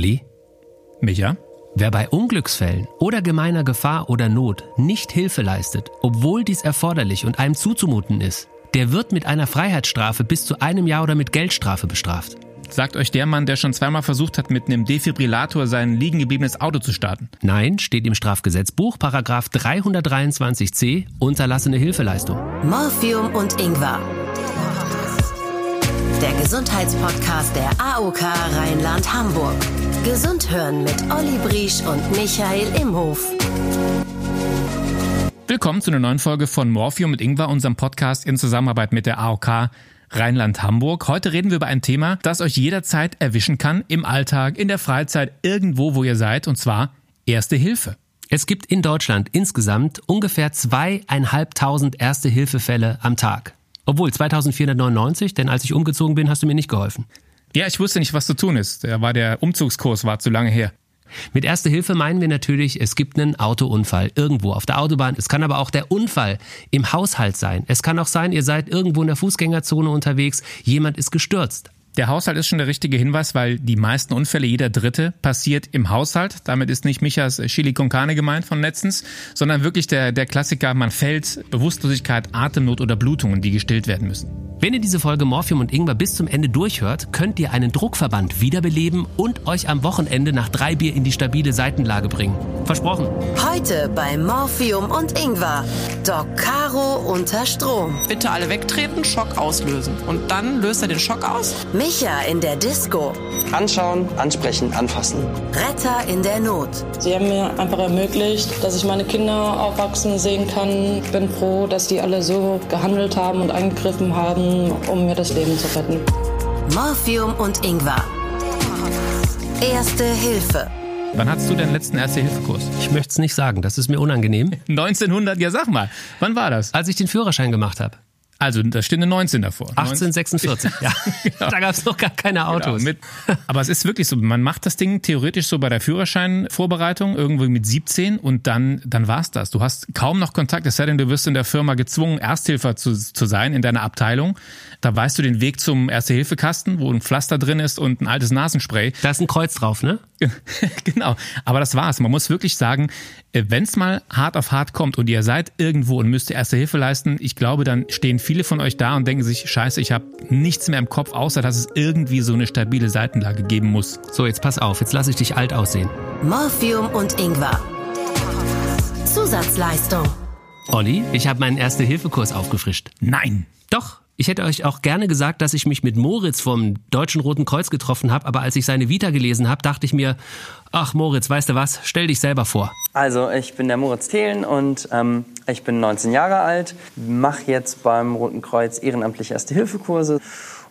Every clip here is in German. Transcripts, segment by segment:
Olli, Micha? wer bei Unglücksfällen oder gemeiner Gefahr oder Not nicht Hilfe leistet, obwohl dies erforderlich und einem zuzumuten ist, der wird mit einer Freiheitsstrafe bis zu einem Jahr oder mit Geldstrafe bestraft. Sagt euch der Mann, der schon zweimal versucht hat, mit einem Defibrillator sein liegen gebliebenes Auto zu starten. Nein, steht im Strafgesetzbuch, Paragraph 323c, unterlassene Hilfeleistung. Morphium und Ingwer. Der Gesundheitspodcast der AOK Rheinland-Hamburg. Gesund hören mit Olli Briesch und Michael Imhof. Willkommen zu einer neuen Folge von Morphium mit Ingwer, unserem Podcast in Zusammenarbeit mit der AOK Rheinland-Hamburg. Heute reden wir über ein Thema, das euch jederzeit erwischen kann, im Alltag, in der Freizeit, irgendwo, wo ihr seid, und zwar Erste Hilfe. Es gibt in Deutschland insgesamt ungefähr zweieinhalbtausend Erste-Hilfe-Fälle am Tag. Obwohl 2499, denn als ich umgezogen bin, hast du mir nicht geholfen. Ja, ich wusste nicht, was zu tun ist. Da war der Umzugskurs war zu lange her. Mit Erste Hilfe meinen wir natürlich, es gibt einen Autounfall irgendwo auf der Autobahn. Es kann aber auch der Unfall im Haushalt sein. Es kann auch sein, ihr seid irgendwo in der Fußgängerzone unterwegs, jemand ist gestürzt. Der Haushalt ist schon der richtige Hinweis, weil die meisten Unfälle, jeder dritte, passiert im Haushalt. Damit ist nicht Michas Chili con Carne gemeint von letztens, sondern wirklich der, der Klassiker, man fällt, Bewusstlosigkeit, Atemnot oder Blutungen, die gestillt werden müssen. Wenn ihr diese Folge Morphium und Ingwer bis zum Ende durchhört, könnt ihr einen Druckverband wiederbeleben und euch am Wochenende nach drei Bier in die stabile Seitenlage bringen. Versprochen. Heute bei Morphium und Ingwer. Doc Caro unter Strom. Bitte alle wegtreten, Schock auslösen. Und dann löst er den Schock aus. Micha in der Disco. Anschauen, ansprechen, anfassen. Retter in der Not. Sie haben mir einfach ermöglicht, dass ich meine Kinder aufwachsen sehen kann. Ich bin froh, dass die alle so gehandelt haben und eingegriffen haben, um mir das Leben zu retten. Morphium und Ingwer. Erste Hilfe. Wann hattest du deinen letzten Erste-Hilfe-Kurs? Ich möchte es nicht sagen, das ist mir unangenehm. 1900, ja sag mal, wann war das? Als ich den Führerschein gemacht habe. Also, da steht eine 19 davor. 1846, ja. Da gab es noch gar keine Autos. Genau, mit, aber es ist wirklich so, man macht das Ding theoretisch so bei der Führerscheinvorbereitung irgendwo mit 17 und dann, dann war's das. Du hast kaum noch Kontakt, es sei denn, du wirst in der Firma gezwungen, Ersthilfer zu, zu sein, in deiner Abteilung. Da weißt du den Weg zum Erste-Hilfe-Kasten, wo ein Pflaster drin ist und ein altes Nasenspray. Da ist ein Kreuz drauf, ne? genau. Aber das war's. Man muss wirklich sagen, wenn es mal hart auf hart kommt und ihr seid irgendwo und müsst Erste Hilfe leisten, ich glaube, dann stehen viele von euch da und denken sich, scheiße, ich habe nichts mehr im Kopf, außer dass es irgendwie so eine stabile Seitenlage geben muss. So, jetzt pass auf, jetzt lasse ich dich alt aussehen. Morphium und Ingwer. Zusatzleistung. Olli, ich habe meinen Erste-Hilfe-Kurs aufgefrischt. Nein. Doch, ich hätte euch auch gerne gesagt, dass ich mich mit Moritz vom Deutschen Roten Kreuz getroffen habe, aber als ich seine Vita gelesen habe, dachte ich mir, ach Moritz, weißt du was, stell dich selber vor. Also, ich bin der Moritz Thelen und ähm, ich bin 19 Jahre alt, mache jetzt beim Roten Kreuz ehrenamtliche Erste-Hilfe-Kurse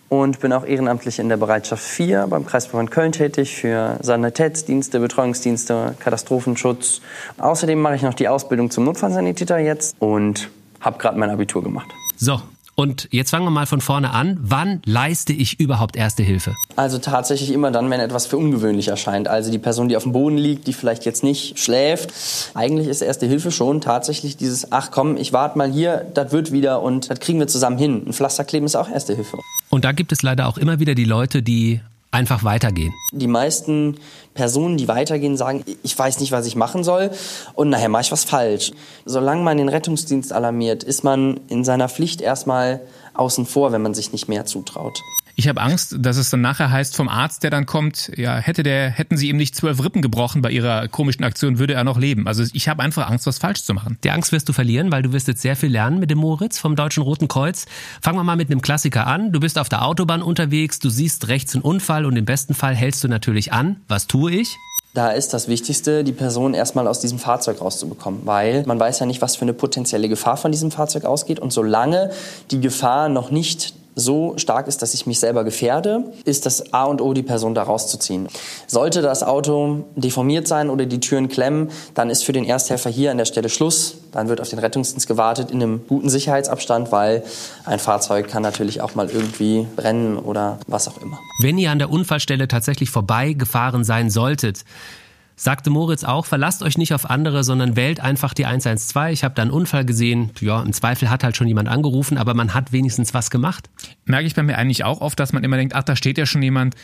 und bin auch ehrenamtlich in der Bereitschaft 4 beim Kreisverband Köln tätig für Sanitätsdienste, Betreuungsdienste, Katastrophenschutz. Außerdem mache ich noch die Ausbildung zum Notfallsanitäter jetzt und habe gerade mein Abitur gemacht. So, und jetzt fangen wir mal von vorne an. Wann leiste ich überhaupt Erste Hilfe? Also tatsächlich immer dann, wenn etwas für ungewöhnlich erscheint. Also die Person, die auf dem Boden liegt, die vielleicht jetzt nicht schläft. Eigentlich ist Erste Hilfe schon tatsächlich dieses, ach komm, ich warte mal hier, das wird wieder und das kriegen wir zusammen hin. Ein Pflasterkleben ist auch Erste Hilfe. Und da gibt es leider auch immer wieder die Leute, die einfach weitergehen. Die meisten Personen, die weitergehen, sagen, ich weiß nicht, was ich machen soll und nachher mache ich was falsch. Solange man den Rettungsdienst alarmiert, ist man in seiner Pflicht erstmal außen vor, wenn man sich nicht mehr zutraut. Ich habe Angst, dass es dann nachher heißt vom Arzt, der dann kommt, ja, hätte der, hätten sie ihm nicht zwölf Rippen gebrochen bei ihrer komischen Aktion, würde er noch leben. Also ich habe einfach Angst, was falsch zu machen. Die Angst wirst du verlieren, weil du wirst jetzt sehr viel lernen mit dem Moritz vom Deutschen Roten Kreuz. Fangen wir mal mit einem Klassiker an. Du bist auf der Autobahn unterwegs, du siehst rechts einen Unfall und im besten Fall hältst du natürlich an. Was tue ich? Da ist das Wichtigste, die Person erstmal aus diesem Fahrzeug rauszubekommen, weil man weiß ja nicht, was für eine potenzielle Gefahr von diesem Fahrzeug ausgeht. Und solange die Gefahr noch nicht so stark ist, dass ich mich selber gefährde, ist das A und O, die Person da rauszuziehen. Sollte das Auto deformiert sein oder die Türen klemmen, dann ist für den Ersthelfer hier an der Stelle Schluss. Dann wird auf den Rettungsdienst gewartet in einem guten Sicherheitsabstand, weil ein Fahrzeug kann natürlich auch mal irgendwie brennen oder was auch immer. Wenn ihr an der Unfallstelle tatsächlich vorbeigefahren sein solltet, sagte Moritz auch, verlasst euch nicht auf andere, sondern wählt einfach die 112. Ich habe da einen Unfall gesehen. Ja, im Zweifel hat halt schon jemand angerufen, aber man hat wenigstens was gemacht. Merke ich bei mir eigentlich auch oft, dass man immer denkt, ach, da steht ja schon jemand.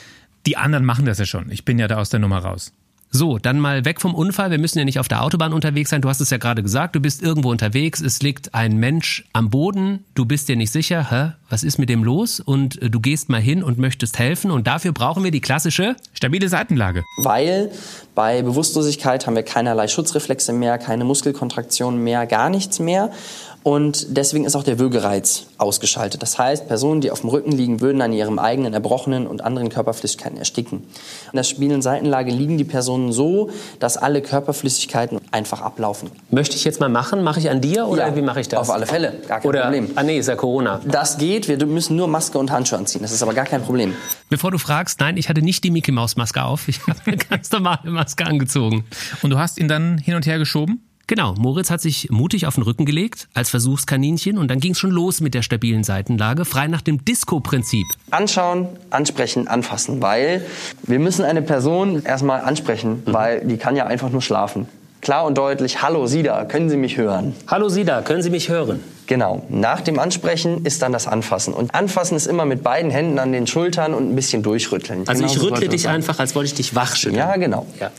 Die anderen machen das ja schon. Ich bin ja da aus der Nummer raus. So, dann mal weg vom Unfall. Wir müssen ja nicht auf der Autobahn unterwegs sein. Du hast es ja gerade gesagt. Du bist irgendwo unterwegs. Es liegt ein Mensch am Boden. Du bist dir nicht sicher. Hä? Was ist mit dem los? Und äh, du gehst mal hin und möchtest helfen. Und dafür brauchen wir die klassische Stabile Seitenlage. Weil bei Bewusstlosigkeit haben wir keinerlei Schutzreflexe mehr, keine Muskelkontraktionen mehr, gar nichts mehr. Und deswegen ist auch der Würgereiz ausgeschaltet. Das heißt, Personen, die auf dem Rücken liegen, würden an ihrem eigenen Erbrochenen und anderen Körperflüssigkeiten ersticken. In der stabilen Seitenlage liegen die Personen so, dass alle Körperflüssigkeiten einfach ablaufen. Möchte ich jetzt mal machen? Mache ich an dir oder Ja, wie mache ich das? auf alle Fälle. Gar kein oder, Problem. Ah nee, ist ja Corona. Das geht, wir müssen nur Maske und Handschuhe anziehen. Das ist aber gar kein Problem. Bevor du fragst, nein, ich hatte nicht die Mickey Maus Maske auf. Ich habe eine ganz normale Maske angezogen. Und du hast ihn dann hin und her geschoben? Genau, Moritz hat sich mutig auf den Rücken gelegt als Versuchskaninchen und dann ging es schon los mit der stabilen Seitenlage, frei nach dem Disco-Prinzip. Anschauen, ansprechen, anfassen, weil wir müssen eine Person erstmal ansprechen, weil die kann ja einfach nur schlafen. Klar und deutlich, hallo Sie da, können Sie mich hören? Hallo Sida, können Sie mich hören? Genau. Nach dem Ansprechen ist dann das Anfassen. Und Anfassen ist immer mit beiden Händen an den Schultern und ein bisschen durchrütteln. Also Genau ich rüttle dich sein. einfach, als wollte ich dich wachschütteln. Ja, genau. Ja.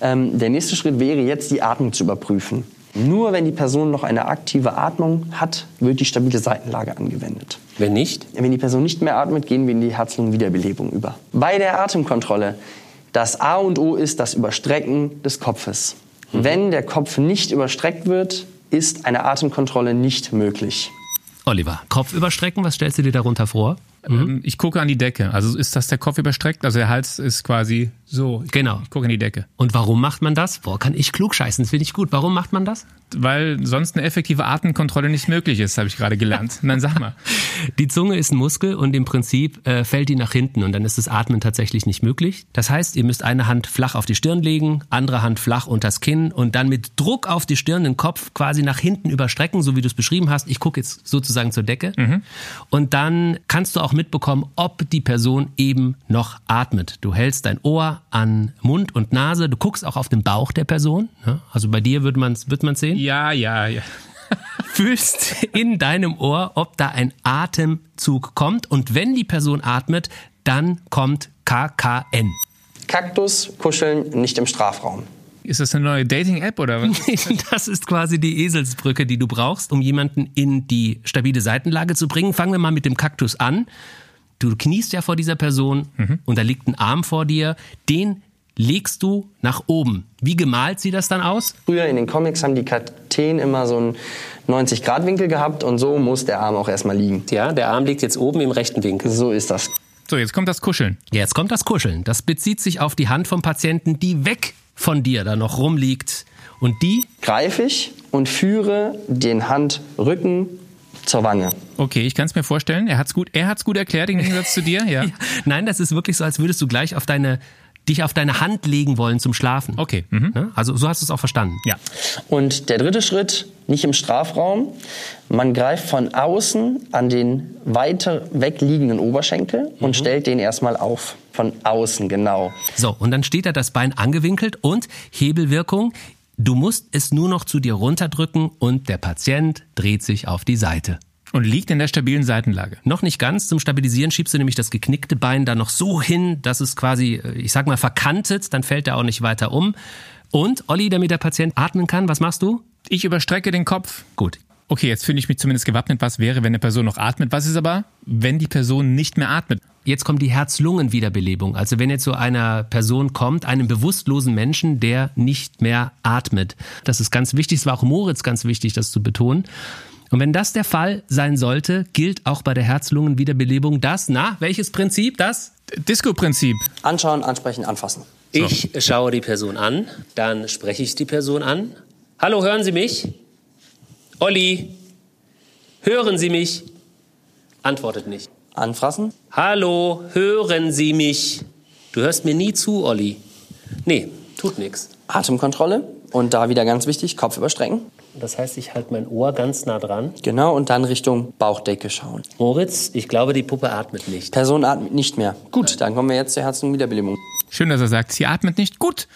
Ähm, der nächste Schritt wäre jetzt, die Atmung zu überprüfen. Nur wenn die Person noch eine aktive Atmung hat, wird die stabile Seitenlage angewendet. Wenn nicht? Wenn die Person nicht mehr atmet, gehen wir in die Herz-Lungen-Wiederbelebung über. Bei der Atemkontrolle, das A und O ist das Überstrecken des Kopfes. Wenn der Kopf nicht überstreckt wird, ist eine Atemkontrolle nicht möglich. Oliver, Kopf überstrecken, was stellst du dir darunter vor? Ähm, Ich gucke an die Decke. Also ist das der Kopf überstreckt? Also der Hals ist quasi so. Ich, Genau. Ich gucke an die Decke. Und warum macht man das? Boah, kann ich klug scheißen, das finde ich gut. Warum macht man das? Weil sonst eine effektive Atemkontrolle nicht möglich ist, habe ich gerade gelernt. Dann sag mal. Die Zunge ist ein Muskel und im Prinzip äh, fällt die nach hinten und dann ist das Atmen tatsächlich nicht möglich. Das heißt, ihr müsst eine Hand flach auf die Stirn legen, andere Hand flach unters Kinn und dann mit Druck auf die Stirn den Kopf quasi nach hinten überstrecken, so wie du es beschrieben hast. Ich gucke jetzt sozusagen zur Decke und dann kannst du auch mitbekommen, ob die Person eben noch atmet. Du hältst dein Ohr an Mund und Nase, du guckst auch auf den Bauch der Person. Ja? Also bei dir wird man es wird man's sehen Ja, ja, ja. fühlst in deinem Ohr, ob da ein Atemzug kommt. Und wenn die Person atmet, dann kommt KKN. Kaktus, kuscheln, nicht im Strafraum. Ist das eine neue Dating-App oder was? Das ist quasi die Eselsbrücke, die du brauchst, um jemanden in die stabile Seitenlage zu bringen. Fangen wir mal mit dem Kaktus an. Du kniest ja vor dieser Person und da liegt ein Arm vor dir. Den legst du nach oben. Wie gemalt sieht das dann aus? Früher in den Comics haben die Kakteen immer so einen 90-Grad-Winkel gehabt und so muss der Arm auch erstmal liegen. Ja, der Arm liegt jetzt oben im rechten Winkel. So ist das. So, jetzt kommt das Kuscheln. Jetzt kommt das Kuscheln. Das bezieht sich auf die Hand vom Patienten, die weg von dir da noch rumliegt. Und die Greife ich und führe den Handrücken zur Wange. Okay, ich kann es mir vorstellen. Er hat's gut, er hat's gut erklärt im Gegensatz zu dir, ja. Nein, das ist wirklich so, als würdest du gleich auf deine, dich auf deine Hand legen wollen zum Schlafen. Okay. Mhm. Ne? Also so hast du es auch verstanden. Ja. Und der dritte Schritt, nicht im Strafraum. Man greift von außen an den weiter wegliegenden Oberschenkel und stellt den erstmal auf. Von außen, genau. So, und dann steht da das Bein angewinkelt und Hebelwirkung. Du musst es nur noch zu dir runterdrücken und der Patient dreht sich auf die Seite. Und liegt in der stabilen Seitenlage. Noch nicht ganz. Zum Stabilisieren schiebst du nämlich das geknickte Bein da noch so hin, dass es quasi, äh, ich sag mal, verkantet. Dann fällt er auch nicht weiter um. Und, Olli, damit der Patient atmen kann, was machst du? Ich überstrecke den Kopf. Gut. Okay, jetzt finde ich mich zumindest gewappnet. Was wäre, wenn eine Person noch atmet? Was ist aber, wenn die Person nicht mehr atmet? Jetzt kommt die Herz-Lungen-Wiederbelebung. Also wenn jetzt so einer Person kommt, einem bewusstlosen Menschen, der nicht mehr atmet. Das ist ganz wichtig. Es war auch Moritz ganz wichtig, das zu betonen. Und wenn das der Fall sein sollte, gilt auch bei der Herz-Lungen-Wiederbelebung das, na, welches Prinzip? Das? Disco-Prinzip. Anschauen, ansprechen, anfassen. Ich schaue die Person an, dann spreche ich die Person an. Hallo, hören Sie mich? Olli, hören Sie mich? Antwortet nicht. Anfassen. Hallo, hören Sie mich? Du hörst mir nie zu, Olli. Nee, tut nix. Atemkontrolle. Und da wieder ganz wichtig, Kopf überstrecken. Das heißt, ich halte mein Ohr ganz nah dran. Genau, und dann Richtung Bauchdecke schauen. Moritz, ich glaube, die Puppe atmet nicht. Person atmet nicht mehr. Gut, dann kommen wir jetzt zur Herz-Lungen-Wiederbelebung. Schön, dass er sagt, sie atmet nicht gut.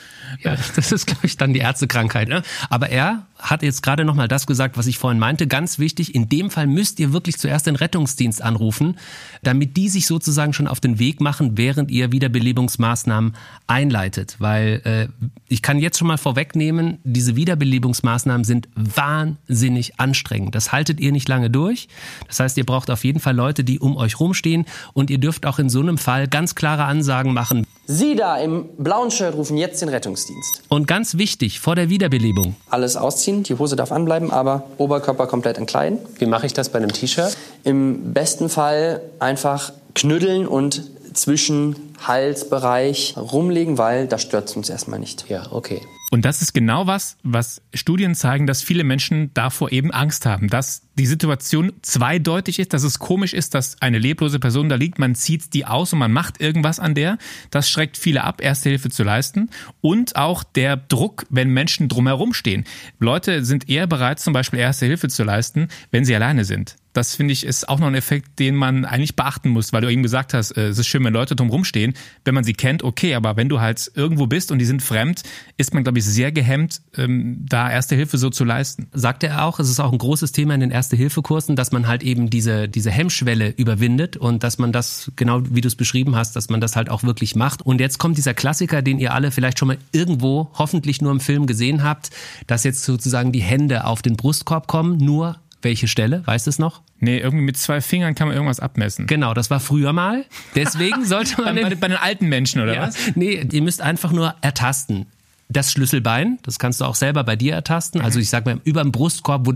Ja, das ist, glaube ich, dann die Ärztekrankheit. Ne? Aber er hat jetzt gerade noch mal das gesagt, was ich vorhin meinte. Ganz wichtig, in dem Fall müsst ihr wirklich zuerst den Rettungsdienst anrufen, damit die sich sozusagen schon auf den Weg machen, während ihr Wiederbelebungsmaßnahmen einleitet. Weil äh, ich kann jetzt schon mal vorwegnehmen, diese Wiederbelebungsmaßnahmen sind wahnsinnig anstrengend. Das haltet ihr nicht lange durch. Das heißt, ihr braucht auf jeden Fall Leute, die um euch rumstehen und ihr dürft auch in so einem Fall ganz klare Ansagen machen. Sie da im blauen Shirt rufen jetzt den Rettungsdienst. Und ganz wichtig, vor der Wiederbelebung. Alles ausziehen, die Hose darf anbleiben, aber Oberkörper komplett entkleiden. Wie mache ich das bei einem T-Shirt? Im besten Fall einfach knüddeln und zwischen Halsbereich rumlegen, weil das stört uns erstmal nicht. Ja, okay. Und das ist genau was, was Studien zeigen, dass viele Menschen davor eben Angst haben, dass die Situation zweideutig ist, dass es komisch ist, dass eine leblose Person da liegt, man zieht die aus und man macht irgendwas an der. Das schreckt viele ab, Erste Hilfe zu leisten. Und auch der Druck, wenn Menschen drumherum stehen. Leute sind eher bereit, zum Beispiel Erste Hilfe zu leisten, wenn sie alleine sind. Das finde ich ist auch noch ein Effekt, den man eigentlich beachten muss, weil du eben gesagt hast, äh, es ist schön, wenn Leute drumherum stehen. Wenn man sie kennt, okay, aber wenn du halt irgendwo bist und die sind fremd, ist man, glaube ich, sehr gehemmt, ähm, da Erste Hilfe so zu leisten. Sagte er auch, es ist auch ein großes Thema in den Erste-Hilfe-Kursen, dass man halt eben diese, diese Hemmschwelle überwindet und dass man das, genau wie du es beschrieben hast, dass man das halt auch wirklich macht. Und jetzt kommt dieser Klassiker, den ihr alle vielleicht schon mal irgendwo, hoffentlich nur im Film gesehen habt, dass jetzt sozusagen die Hände auf den Brustkorb kommen, nur welche Stelle? Weißt du es noch? Nee, irgendwie mit zwei Fingern kann man irgendwas abmessen. Genau, das war früher mal. Deswegen sollte man. bei, bei, den alten Menschen, oder ja, was? Nee, ihr müsst einfach nur ertasten. Das Schlüsselbein, das kannst du auch selber bei dir ertasten. Also ich sag mal, über dem Brustkorb, wo,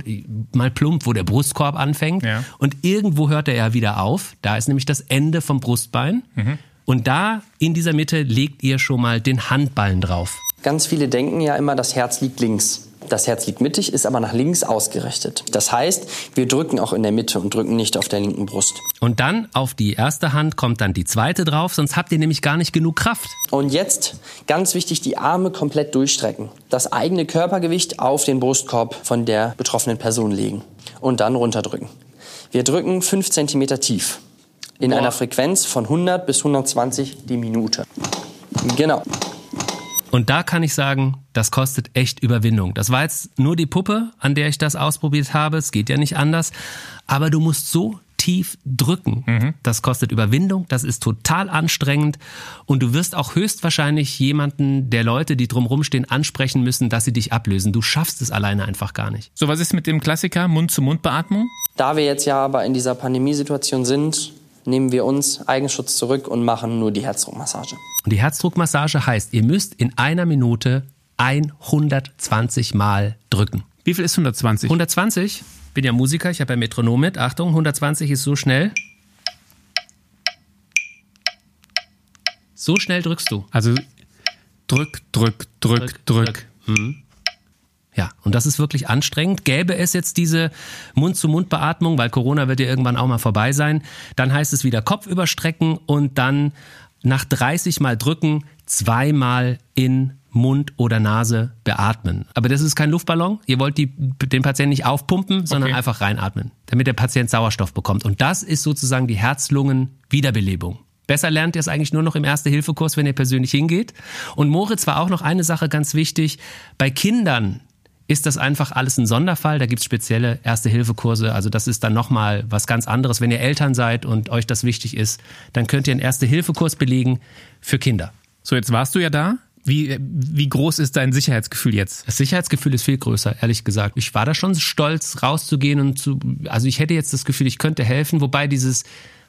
mal plump, wo der Brustkorb anfängt. Ja. Und irgendwo hört er ja wieder auf. Da ist nämlich das Ende vom Brustbein. Mhm. Und da in dieser Mitte legt ihr schon mal den Handballen drauf. Ganz viele denken ja immer, das Herz liegt links. Das Herz liegt mittig, ist aber nach links ausgerichtet. Das heißt, wir drücken auch in der Mitte und drücken nicht auf der linken Brust. Und dann auf die erste Hand kommt dann die zweite drauf, sonst habt ihr nämlich gar nicht genug Kraft. Und jetzt, ganz wichtig, die Arme komplett durchstrecken. Das eigene Körpergewicht auf den Brustkorb von der betroffenen Person legen. Und dann runterdrücken. Wir drücken 5 cm tief. In Boah. einer Frequenz von 100 bis 120 die Minute. Genau. Und da kann ich sagen, das kostet echt Überwindung. Das war jetzt nur die Puppe, an der ich das ausprobiert habe. Es geht ja nicht anders. Aber du musst so tief drücken. Das kostet Überwindung, das ist total anstrengend und du wirst auch höchstwahrscheinlich jemanden der Leute, die drumherum stehen, ansprechen müssen, dass sie dich ablösen. Du schaffst es alleine einfach gar nicht. So, was ist mit dem Klassiker Mund-zu-Mund-Beatmung? Da wir jetzt ja aber in dieser Pandemiesituation sind, nehmen wir uns Eigenschutz zurück und machen nur die Herzdruckmassage. Und die Herzdruckmassage heißt, ihr müsst in einer Minute 120 Mal drücken. Wie viel ist 120? 120, bin ja Musiker, ich habe ja Metronom mit. Achtung, 120 ist so schnell. So schnell drückst du. Also drück, drück, drück, drück. Ja, und das ist wirklich anstrengend. Gäbe es jetzt diese Mund-zu-Mund-Beatmung, weil Corona wird ja irgendwann auch mal vorbei sein, dann heißt es wieder Kopf überstrecken und dann nach 30 Mal drücken, zweimal in Mund oder Nase beatmen. Aber das ist kein Luftballon. Ihr wollt die, den Patienten nicht aufpumpen, sondern Okay. einfach reinatmen, damit der Patient Sauerstoff bekommt. Und das ist sozusagen die Herz-Lungen-Wiederbelebung. Besser lernt ihr es eigentlich nur noch im Erste-Hilfe-Kurs, wenn ihr persönlich hingeht. Und Moritz war auch noch eine Sache ganz wichtig. Bei Kindern ist das einfach alles ein Sonderfall. Da gibt's spezielle Erste-Hilfe-Kurse. Also das ist dann nochmal was ganz anderes. Wenn ihr Eltern seid und euch das wichtig ist, dann könnt ihr einen Erste-Hilfe-Kurs belegen für Kinder. So, jetzt warst du ja da. Wie, wie groß ist dein Sicherheitsgefühl jetzt? Das Sicherheitsgefühl ist viel größer, ehrlich gesagt. Ich war da schon stolz, rauszugehen und zu, also ich hätte jetzt das Gefühl, ich könnte helfen, wobei dieses,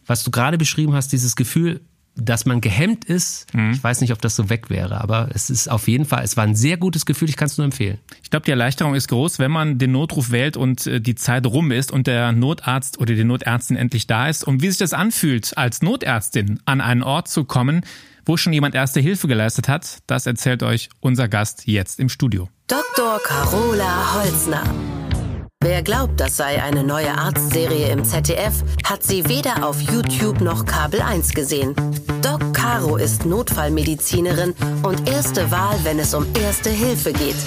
was du gerade beschrieben hast, dieses Gefühl, dass man gehemmt ist, ich weiß nicht, ob das so weg wäre, aber es ist auf jeden Fall, es war ein sehr gutes Gefühl, ich kann es nur empfehlen. Ich glaube, die Erleichterung ist groß, wenn man den Notruf wählt und äh, die Zeit rum ist und der Notarzt oder die Notärztin endlich da ist. Und wie sich das anfühlt, als Notärztin an einen Ort zu kommen, wo schon jemand erste Hilfe geleistet hat, das erzählt euch unser Gast jetzt im Studio. Dr. Carola Holzner. Wer glaubt, das sei eine neue Arztserie im ZDF, hat sie weder auf YouTube noch Kabel 1 gesehen. Doc Caro ist Notfallmedizinerin und erste Wahl, wenn es um Erste Hilfe geht.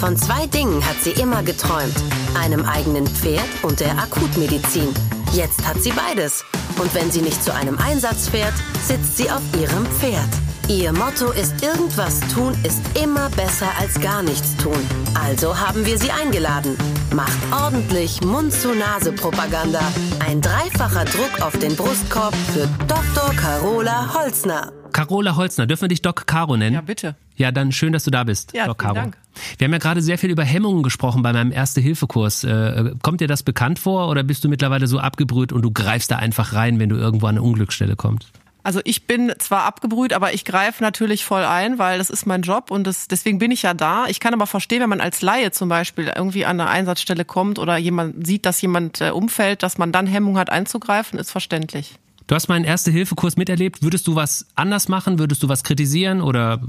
Von zwei Dingen hat sie immer geträumt. Einem eigenen Pferd und der Akutmedizin. Jetzt hat sie beides. Und wenn sie nicht zu einem Einsatz fährt, sitzt sie auf ihrem Pferd. Ihr Motto ist irgendwas tun ist immer besser als gar nichts tun. Also haben wir sie eingeladen. Macht ordentlich Mund-zu-Nase-Propaganda. Ein dreifacher Druck auf den Brustkorb für Dr. Carola Holzner. Carola Holzner, dürfen wir dich Doc Caro nennen? Ja, bitte. Ja, dann schön, dass du da bist, Ja, Doc vielen Caro. Dank. Wir haben ja gerade sehr viel über Hemmungen gesprochen bei meinem Erste-Hilfe-Kurs. Äh, kommt dir das bekannt vor oder bist du mittlerweile so abgebrüht und du greifst da einfach rein, wenn du irgendwo an eine Unglücksstelle kommst? Also ich bin zwar abgebrüht, aber ich greife natürlich voll ein, weil das ist mein Job und das, deswegen bin ich ja da. Ich kann aber verstehen, wenn man als Laie zum Beispiel irgendwie an eine Einsatzstelle kommt oder jemand sieht, dass jemand äh, umfällt, dass man dann Hemmung hat einzugreifen, ist verständlich. Du hast meinen Erste-Hilfe-Kurs miterlebt. Würdest du was anders machen? Würdest du was kritisieren oder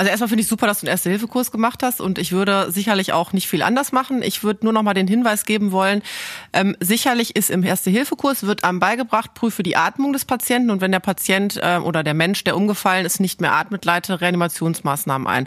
Also erstmal finde ich super, dass du einen Erste-Hilfe-Kurs gemacht hast und ich würde sicherlich auch nicht viel anders machen. Ich würde nur noch mal den Hinweis geben wollen, ähm, sicherlich ist im Erste-Hilfe-Kurs wird einem beigebracht, prüfe die Atmung des Patienten und wenn der Patient äh, oder der Mensch, der umgefallen ist, nicht mehr atmet, leite Reanimationsmaßnahmen ein.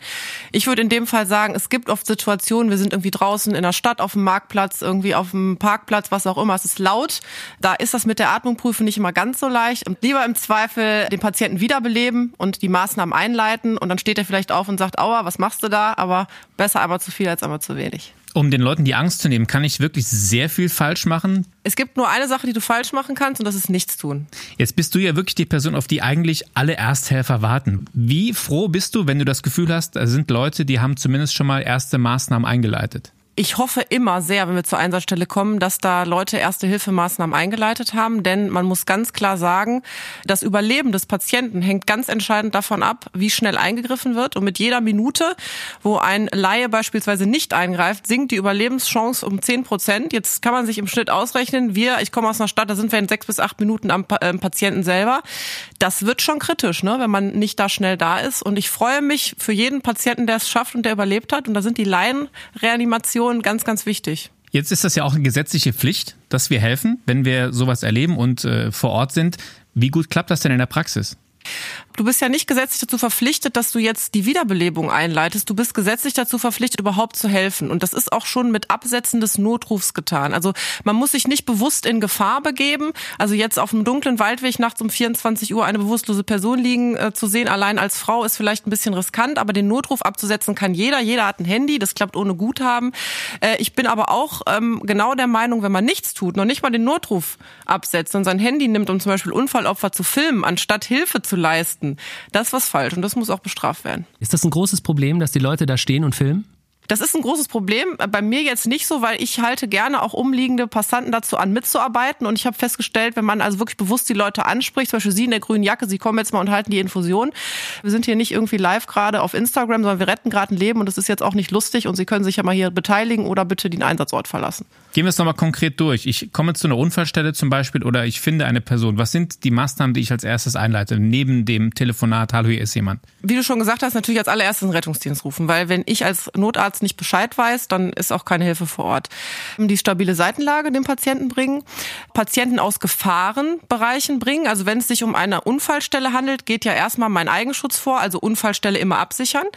Ich würde in dem Fall sagen, es gibt oft Situationen, wir sind irgendwie draußen in der Stadt, auf dem Marktplatz, irgendwie auf dem Parkplatz, was auch immer, es ist laut. Da ist das mit der Atmung prüfen nicht immer ganz so leicht und lieber im Zweifel den Patienten wiederbeleben und die Maßnahmen einleiten und dann steht er vielleicht auf und sagt, aua, was machst du da? Aber besser einmal zu viel als einmal zu wenig. Um den Leuten die Angst zu nehmen, kann ich wirklich sehr viel falsch machen. Es gibt nur eine Sache, die du falsch machen kannst und das ist nichts tun. Jetzt bist du ja wirklich die Person, auf die eigentlich alle Ersthelfer warten. Wie froh bist du, wenn du das Gefühl hast, da sind Leute, die haben zumindest schon mal erste Maßnahmen eingeleitet? Ich hoffe immer sehr, wenn wir zur Einsatzstelle kommen, dass da Leute erste Hilfemaßnahmen eingeleitet haben, denn man muss ganz klar sagen, das Überleben des Patienten hängt ganz entscheidend davon ab, wie schnell eingegriffen wird und mit jeder Minute, wo ein Laie beispielsweise nicht eingreift, sinkt die Überlebenschance um 10 Prozent. Jetzt kann man sich im Schnitt ausrechnen, wir, ich komme aus einer Stadt, da sind wir in sechs bis acht Minuten am äh, Patienten selber. Das wird schon kritisch, ne, wenn man nicht da schnell da ist und ich freue mich für jeden Patienten, der es schafft und der überlebt hat und da sind die Laienreanimationen ganz, ganz wichtig. Jetzt ist das ja auch eine gesetzliche Pflicht, dass wir helfen, wenn wir sowas erleben und äh, vor Ort sind. Wie gut klappt das denn in der Praxis? Du bist ja nicht gesetzlich dazu verpflichtet, dass du jetzt die Wiederbelebung einleitest. Du bist gesetzlich dazu verpflichtet, überhaupt zu helfen. Und das ist auch schon mit Absetzen des Notrufs getan. Also man muss sich nicht bewusst in Gefahr begeben. Also jetzt auf einem dunklen Waldweg nachts um 24 Uhr eine bewusstlose Person liegen äh, zu sehen, allein als Frau, ist vielleicht ein bisschen riskant. Aber den Notruf abzusetzen kann jeder. Jeder hat ein Handy. Das klappt ohne Guthaben. Äh, ich bin aber auch ähm, genau der Meinung, wenn man nichts tut, noch nicht mal den Notruf absetzt und sein Handy nimmt, um zum Beispiel Unfallopfer zu filmen, anstatt Hilfe zu leisten, das ist was falsch und das muss auch bestraft werden. ist das ein großes Problem, dass die Leute da stehen und filmen? Das ist ein großes Problem. Bei mir jetzt nicht so, weil ich halte gerne auch umliegende Passanten dazu an, mitzuarbeiten. Und ich habe festgestellt, wenn man also wirklich bewusst die Leute anspricht, zum Beispiel Sie in der grünen Jacke, Sie kommen jetzt mal und halten die Infusion. Wir sind hier nicht irgendwie live gerade auf Instagram, sondern wir retten gerade ein Leben und das ist jetzt auch nicht lustig und Sie können sich ja mal hier beteiligen oder bitte den Einsatzort verlassen. Gehen wir es nochmal konkret durch. Ich komme zu einer Unfallstelle zum Beispiel oder ich finde eine Person. Was sind die Maßnahmen, die ich als erstes einleite, neben dem Telefonat, hallo, hier ist jemand? Wie du schon gesagt hast, natürlich als allererstes den Rettungsdienst rufen, weil wenn ich als Notarzt nicht Bescheid weiß, dann ist auch keine Hilfe vor Ort. Die stabile Seitenlage dem Patienten bringen, Patienten aus Gefahrenbereichen bringen. Also wenn es sich um eine Unfallstelle handelt, geht ja erstmal mein Eigenschutz vor, also Unfallstelle immer absichern.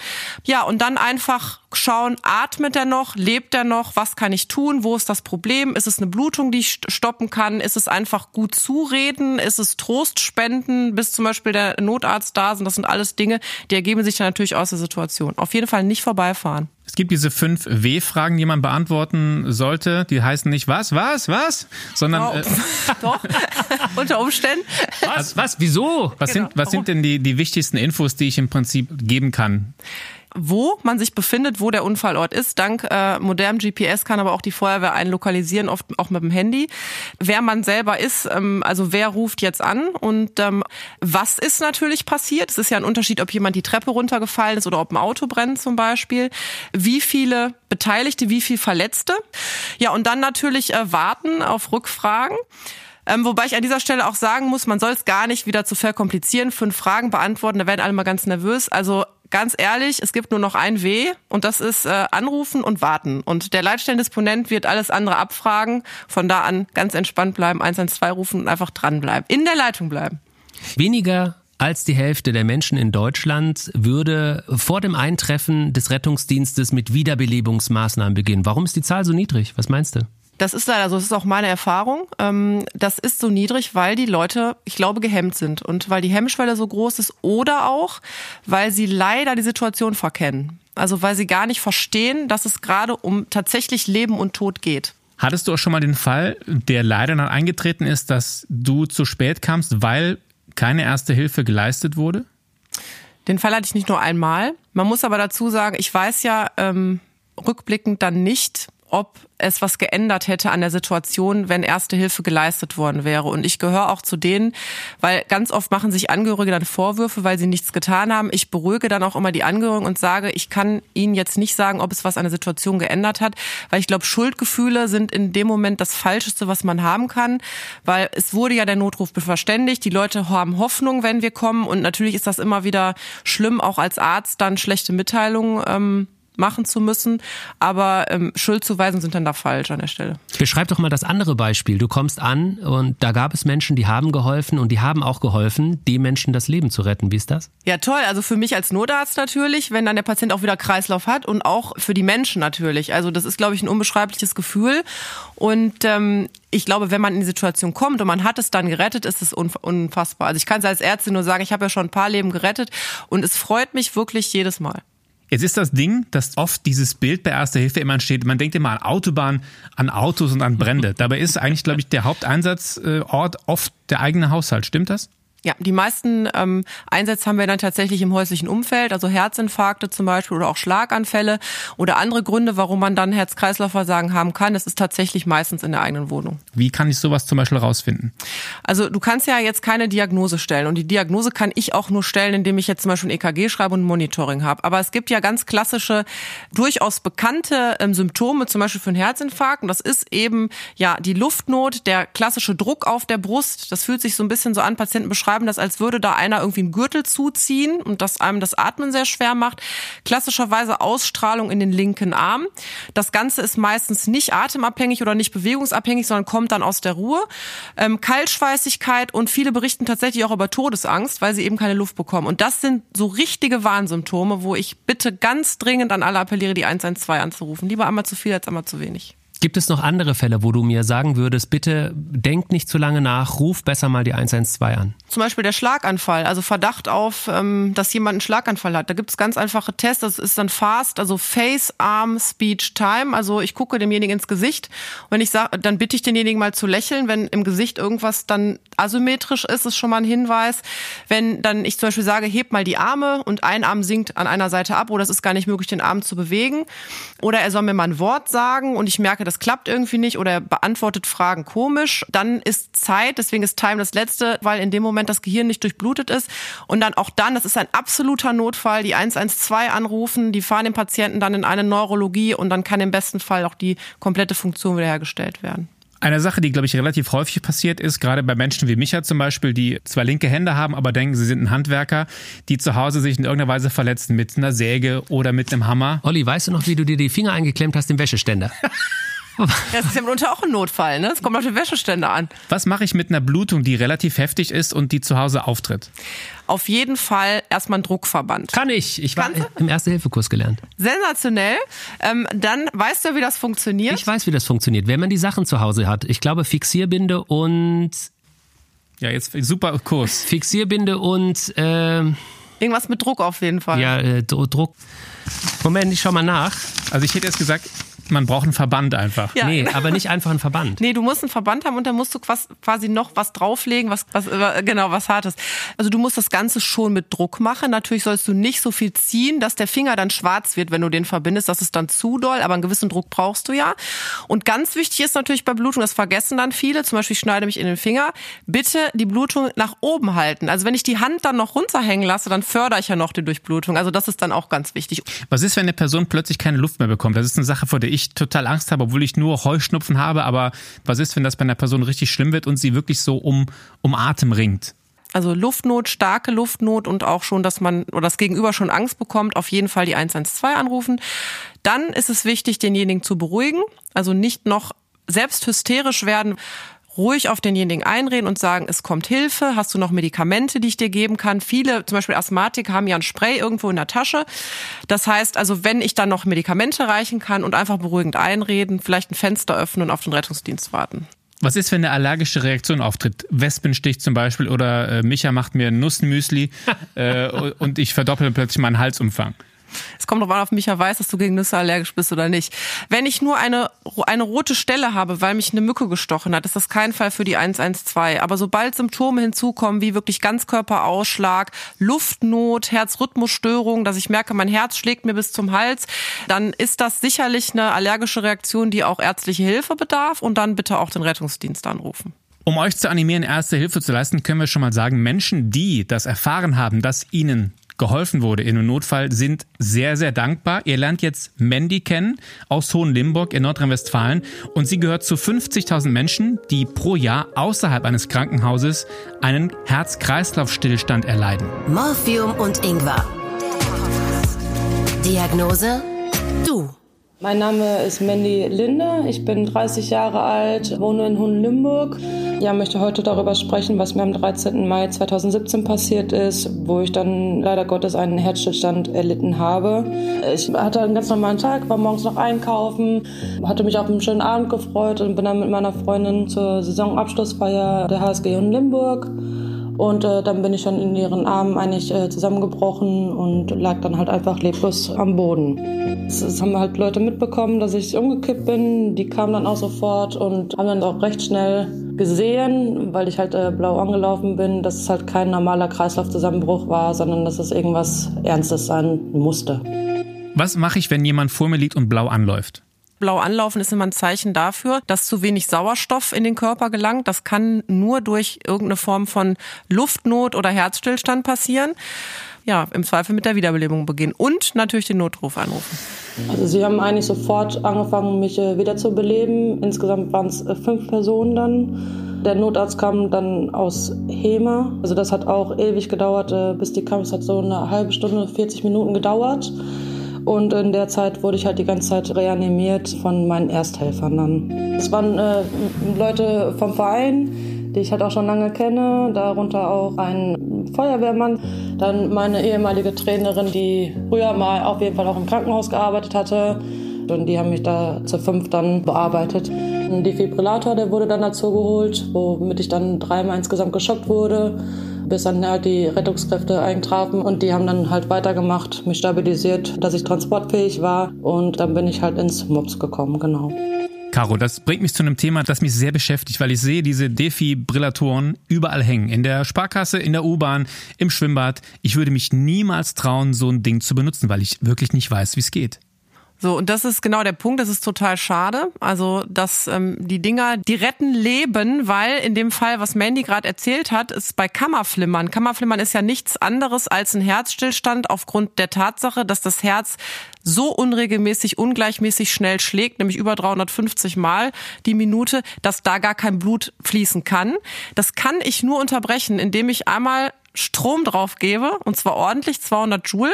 Ja, und dann einfach schauen, atmet er noch, lebt er noch, was kann ich tun, wo ist das Problem, ist es eine Blutung, die ich stoppen kann, ist es einfach gut zureden, ist es Trost spenden, bis zum Beispiel der Notarzt da sind, das sind alles Dinge, die ergeben sich dann natürlich aus der Situation. Auf jeden Fall nicht vorbeifahren. Es gibt diese fünf W-Fragen, die man beantworten sollte. Die heißen nicht was, was, was, sondern Oh. äh, Doch, unter Umständen. Was? Was? Wieso? was, Genau. sind, was sind denn die, die wichtigsten Infos, die ich im Prinzip geben kann? Wo man sich befindet, wo der Unfallort ist. Dank äh, modernem GPS kann aber auch die Feuerwehr einen lokalisieren, oft auch mit dem Handy. Wer man selber ist, ähm, also wer ruft jetzt an und ähm, was ist natürlich passiert. Es ist ja ein Unterschied, ob jemand die Treppe runtergefallen ist oder ob ein Auto brennt zum Beispiel. Wie viele Beteiligte, wie viel Verletzte. Ja, und dann natürlich äh, warten auf Rückfragen. Ähm, wobei ich an dieser Stelle auch sagen muss, man soll es gar nicht wieder zu verkomplizieren, fünf Fragen beantworten, da werden alle mal ganz nervös. Also ganz ehrlich, es gibt nur noch ein W und das ist äh, anrufen und warten. Und der Leitstellendisponent wird alles andere abfragen. Von da an ganz entspannt bleiben, 112 rufen und einfach dranbleiben. In der Leitung bleiben. Weniger als die Hälfte der Menschen in Deutschland würde vor dem Eintreffen des Rettungsdienstes mit Wiederbelebungsmaßnahmen beginnen. Warum ist die Zahl so niedrig? Was meinst du? Das ist leider so, das ist auch meine Erfahrung. Ähm, das ist so niedrig, weil die Leute, ich glaube, gehemmt sind und weil die Hemmschwelle so groß ist oder auch, weil sie leider die Situation verkennen. Also weil sie gar nicht verstehen, dass es gerade um tatsächlich Leben und Tod geht. Hattest du auch schon mal den Fall, der leider dann eingetreten ist, dass du zu spät kamst, weil keine erste Hilfe geleistet wurde? Den Fall hatte ich nicht nur einmal. Man muss aber dazu sagen, ich weiß ja ähm, rückblickend dann nicht, ob es was geändert hätte an der Situation, wenn erste Hilfe geleistet worden wäre. Und ich gehöre auch zu denen, weil ganz oft machen sich Angehörige dann Vorwürfe, weil sie nichts getan haben. Ich beruhige dann auch immer die Angehörigen und sage, ich kann Ihnen jetzt nicht sagen, ob es was an der Situation geändert hat, weil ich glaube, Schuldgefühle sind in dem Moment das Falscheste, was man haben kann, weil es wurde ja der Notruf verständigt. Die Leute haben Hoffnung, wenn wir kommen. Und natürlich ist das immer wieder schlimm, auch als Arzt dann schlechte Mitteilungen ähm, machen zu müssen. Aber ähm, Schuldzuweisungen sind dann da falsch an der Stelle. Beschreib doch mal das andere Beispiel. Du kommst an und da gab es Menschen, die haben geholfen und die haben auch geholfen, dem Menschen das Leben zu retten. Wie ist das? Ja, toll. Also für mich als Notarzt natürlich, wenn dann der Patient auch wieder Kreislauf hat und auch für die Menschen natürlich. Also das ist, glaube ich, ein unbeschreibliches Gefühl. Und ähm, ich glaube, wenn man in die Situation kommt und man hat es dann gerettet, ist es unfassbar. Also ich kann es als Ärztin nur sagen, ich habe ja schon ein paar Leben gerettet und es freut mich wirklich jedes Mal. Jetzt ist das Ding, dass oft dieses Bild bei Erster Hilfe immer entsteht. Man denkt immer an Autobahn, an Autos und an Brände. Dabei ist eigentlich, glaube ich, der Haupteinsatzort oft der eigene Haushalt. Stimmt das? Ja, die meisten ähm, Einsätze haben wir dann tatsächlich im häuslichen Umfeld, also Herzinfarkte zum Beispiel oder auch Schlaganfälle oder andere Gründe, warum man dann Herz-Kreislauf-Versagen haben kann. Das ist tatsächlich meistens in der eigenen Wohnung. Wie kann ich sowas zum Beispiel rausfinden? Also du kannst ja jetzt keine Diagnose stellen und die Diagnose kann ich auch nur stellen, indem ich jetzt zum Beispiel ein EKG schreibe und ein Monitoring habe. Aber es gibt ja ganz klassische, durchaus bekannte ähm, Symptome, zum Beispiel für einen Herzinfarkt. Und das ist eben ja die Luftnot, der klassische Druck auf der Brust. Das fühlt sich so ein bisschen so an, Patienten beschreiben beschreiben das, als würde da einer irgendwie einen Gürtel zuziehen und das einem das Atmen sehr schwer macht. Klassischerweise Ausstrahlung in den linken Arm. Das Ganze ist meistens nicht atemabhängig oder nicht bewegungsabhängig, sondern kommt dann aus der Ruhe. Ähm, Kaltschweißigkeit und viele berichten tatsächlich auch über Todesangst, weil sie eben keine Luft bekommen. Und das sind so richtige Warnsymptome, wo ich bitte ganz dringend an alle appelliere, die 112 anzurufen. Lieber einmal zu viel als einmal zu wenig. Gibt es noch andere Fälle, wo du mir sagen würdest, bitte denk nicht zu lange nach, ruf besser mal die 112 an? Zum Beispiel der Schlaganfall, also Verdacht auf, ähm, dass jemand einen Schlaganfall hat. Da gibt es ganz einfache Tests, das ist dann FAST, also Face, Arm, Speech, Time. Also ich gucke demjenigen ins Gesicht. Wenn ich sage, dann bitte ich denjenigen mal zu lächeln. Wenn im Gesicht irgendwas dann asymmetrisch ist, ist schon mal ein Hinweis. Wenn dann ich zum Beispiel sage, heb mal die Arme und ein Arm sinkt an einer Seite ab oder es ist gar nicht möglich, den Arm zu bewegen. Oder er soll mir mal ein Wort sagen und ich merke, das klappt irgendwie nicht oder er beantwortet Fragen komisch, dann ist Zeit, deswegen ist Time das letzte, weil in dem Moment das Gehirn nicht durchblutet ist und dann auch dann, das ist ein absoluter Notfall, die 112 anrufen, die fahren den Patienten dann in eine Neurologie und dann kann im besten Fall auch die komplette Funktion wiederhergestellt werden. Eine Sache, die, glaube ich, relativ häufig passiert ist, gerade bei Menschen wie Micha zum Beispiel, die zwei linke Hände haben, aber denken, sie sind ein Handwerker, die zu Hause sich in irgendeiner Weise verletzen mit einer Säge oder mit einem Hammer. Olli, weißt du noch, wie du dir die Finger eingeklemmt hast im Wäscheständer? Das ist ja mitunter auch ein Notfall, ne? Es kommt auf den Wäscheständer an. Was mache ich mit einer Blutung, die relativ heftig ist und die zu Hause auftritt? Auf jeden Fall erstmal ein Druckverband. Kann ich. Ich war im Erste-Hilfe-Kurs gelernt. Sensationell. Ähm, dann weißt du, wie das funktioniert? Ich weiß, wie das funktioniert. Wenn man die Sachen zu Hause hat. Ich glaube, Fixierbinde und... Ja, jetzt super Kurs. Fixierbinde und... Äh, Irgendwas mit Druck auf jeden Fall. Ja, äh, Druck. Moment, ich schau mal nach. Also ich hätte jetzt gesagt, man braucht einen Verband einfach. Ja. Nee, aber nicht einfach einen Verband. Nee, du musst einen Verband haben und dann musst du quasi noch was drauflegen, was, was genau, was hartes. Also du musst das Ganze schon mit Druck machen. Natürlich sollst du nicht so viel ziehen, dass der Finger dann schwarz wird, wenn du den verbindest. Das ist dann zu doll, aber einen gewissen Druck brauchst du ja. Und ganz wichtig ist natürlich bei Blutung, das vergessen dann viele, zum Beispiel ich schneide mich in den Finger, bitte die Blutung nach oben halten. Also wenn ich die Hand dann noch runterhängen lasse, dann fördere ich ja noch die Durchblutung. Also das ist dann auch ganz wichtig. Was ist, wenn eine Person plötzlich keine Luft mehr bekommt? Das ist eine Sache, vor der ich total Angst habe, obwohl ich nur Heuschnupfen habe. Aber was ist, wenn das bei einer Person richtig schlimm wird und sie wirklich so um, um Atem ringt? Also Luftnot, starke Luftnot und auch schon, dass man oder das Gegenüber schon Angst bekommt, auf jeden Fall die 112 anrufen. Dann ist es wichtig, denjenigen zu beruhigen, also nicht noch selbst hysterisch werden ruhig auf denjenigen einreden und sagen, es kommt Hilfe, hast du noch Medikamente, die ich dir geben kann? Viele, zum Beispiel Asthmatiker, haben ja ein Spray irgendwo in der Tasche. Das heißt also, wenn ich dann noch Medikamente reichen kann und einfach beruhigend einreden, vielleicht ein Fenster öffnen und auf den Rettungsdienst warten. Was ist, wenn eine allergische Reaktion auftritt? Wespenstich zum Beispiel oder äh, Micha macht mir Nussmüsli äh, und ich verdopple plötzlich meinen Halsumfang. Es kommt drauf an, ob Micha weiß, dass du gegen Nüsse allergisch bist oder nicht. Wenn ich nur eine, eine rote Stelle habe, weil mich eine Mücke gestochen hat, ist das kein Fall für die 112. Aber sobald Symptome hinzukommen, wie wirklich Ganzkörperausschlag, Luftnot, Herzrhythmusstörung, dass ich merke, mein Herz schlägt mir bis zum Hals, dann ist das sicherlich eine allergische Reaktion, die auch ärztliche Hilfe bedarf und dann bitte auch den Rettungsdienst anrufen. Um euch zu animieren, erste Hilfe zu leisten, können wir schon mal sagen, Menschen, die das erfahren haben, dass ihnen geholfen wurde in einem Notfall, sind sehr, sehr dankbar. Ihr lernt jetzt Mandy kennen aus Hohenlimburg in Nordrhein-Westfalen und sie gehört zu 50.000 Menschen, die pro Jahr außerhalb eines Krankenhauses einen Herz-Kreislauf-Stillstand erleiden. Morphium und Ingwer. Diagnose? Du. Mein Name ist Mandy Linde, ich bin 30 Jahre alt, wohne in Hohenlimburg. Ja, möchte heute darüber sprechen, was mir am 13. Mai 2017 passiert ist, wo ich dann leider Gottes einen Herzstillstand erlitten habe. Ich hatte einen ganz normalen Tag, war morgens noch einkaufen, hatte mich auf einen schönen Abend gefreut und bin dann mit meiner Freundin zur Saisonabschlussfeier der HSG Hohenlimburg. Und äh, dann bin ich schon in ihren Armen eigentlich äh, zusammengebrochen und lag dann halt einfach leblos am Boden. Es haben halt Leute mitbekommen, dass ich umgekippt bin. Die kamen dann auch sofort und haben dann auch recht schnell gesehen, weil ich halt äh, blau angelaufen bin, dass es halt kein normaler Kreislaufzusammenbruch war, sondern dass es irgendwas Ernstes sein musste. Was mache ich, wenn jemand vor mir liegt und blau anläuft? Blau anlaufen ist immer ein Zeichen dafür, dass zu wenig Sauerstoff in den Körper gelangt. Das kann nur durch irgendeine Form von Luftnot oder Herzstillstand passieren. Ja, im Zweifel mit der Wiederbelebung beginnen und natürlich den Notruf anrufen. Also sie haben eigentlich sofort angefangen, mich äh, wieder zu beleben. Insgesamt waren es äh, fünf Personen dann. Der Notarzt kam dann aus Hema. Also das hat auch ewig gedauert, äh, bis die kam. So eine halbe Stunde, 40 Minuten gedauert. Und in der Zeit wurde ich halt die ganze Zeit reanimiert von meinen Ersthelfern dann. Es waren äh, Leute vom Verein, die ich halt auch schon lange kenne, darunter auch ein Feuerwehrmann, dann meine ehemalige Trainerin, die früher mal auf jeden Fall auch im Krankenhaus gearbeitet hatte. Und die haben mich da zu fünf dann bearbeitet. Ein Defibrillator, der wurde dann dazu geholt, womit ich dann dreimal insgesamt geschockt wurde bis dann halt die Rettungskräfte eintrafen und die haben dann halt weitergemacht, mich stabilisiert, dass ich transportfähig war und dann bin ich halt ins MOPS gekommen, genau. Caro, das bringt mich zu einem Thema, das mich sehr beschäftigt, weil ich sehe diese Defibrillatoren überall hängen. In der Sparkasse, in der U-Bahn, im Schwimmbad. Ich würde mich niemals trauen, so ein Ding zu benutzen, weil ich wirklich nicht weiß, wie es geht. So, und das ist genau der Punkt, das ist total schade. Also, dass ähm, die Dinger, die retten Leben, weil in dem Fall, was Mandy gerade erzählt hat, ist bei Kammerflimmern. Kammerflimmern ist ja nichts anderes als ein Herzstillstand aufgrund der Tatsache, dass das Herz so unregelmäßig, ungleichmäßig schnell schlägt, nämlich über 350 Mal die Minute, dass da gar kein Blut fließen kann. Das kann ich nur unterbrechen, indem ich einmal Strom drauf gebe, und zwar ordentlich 200 Joule,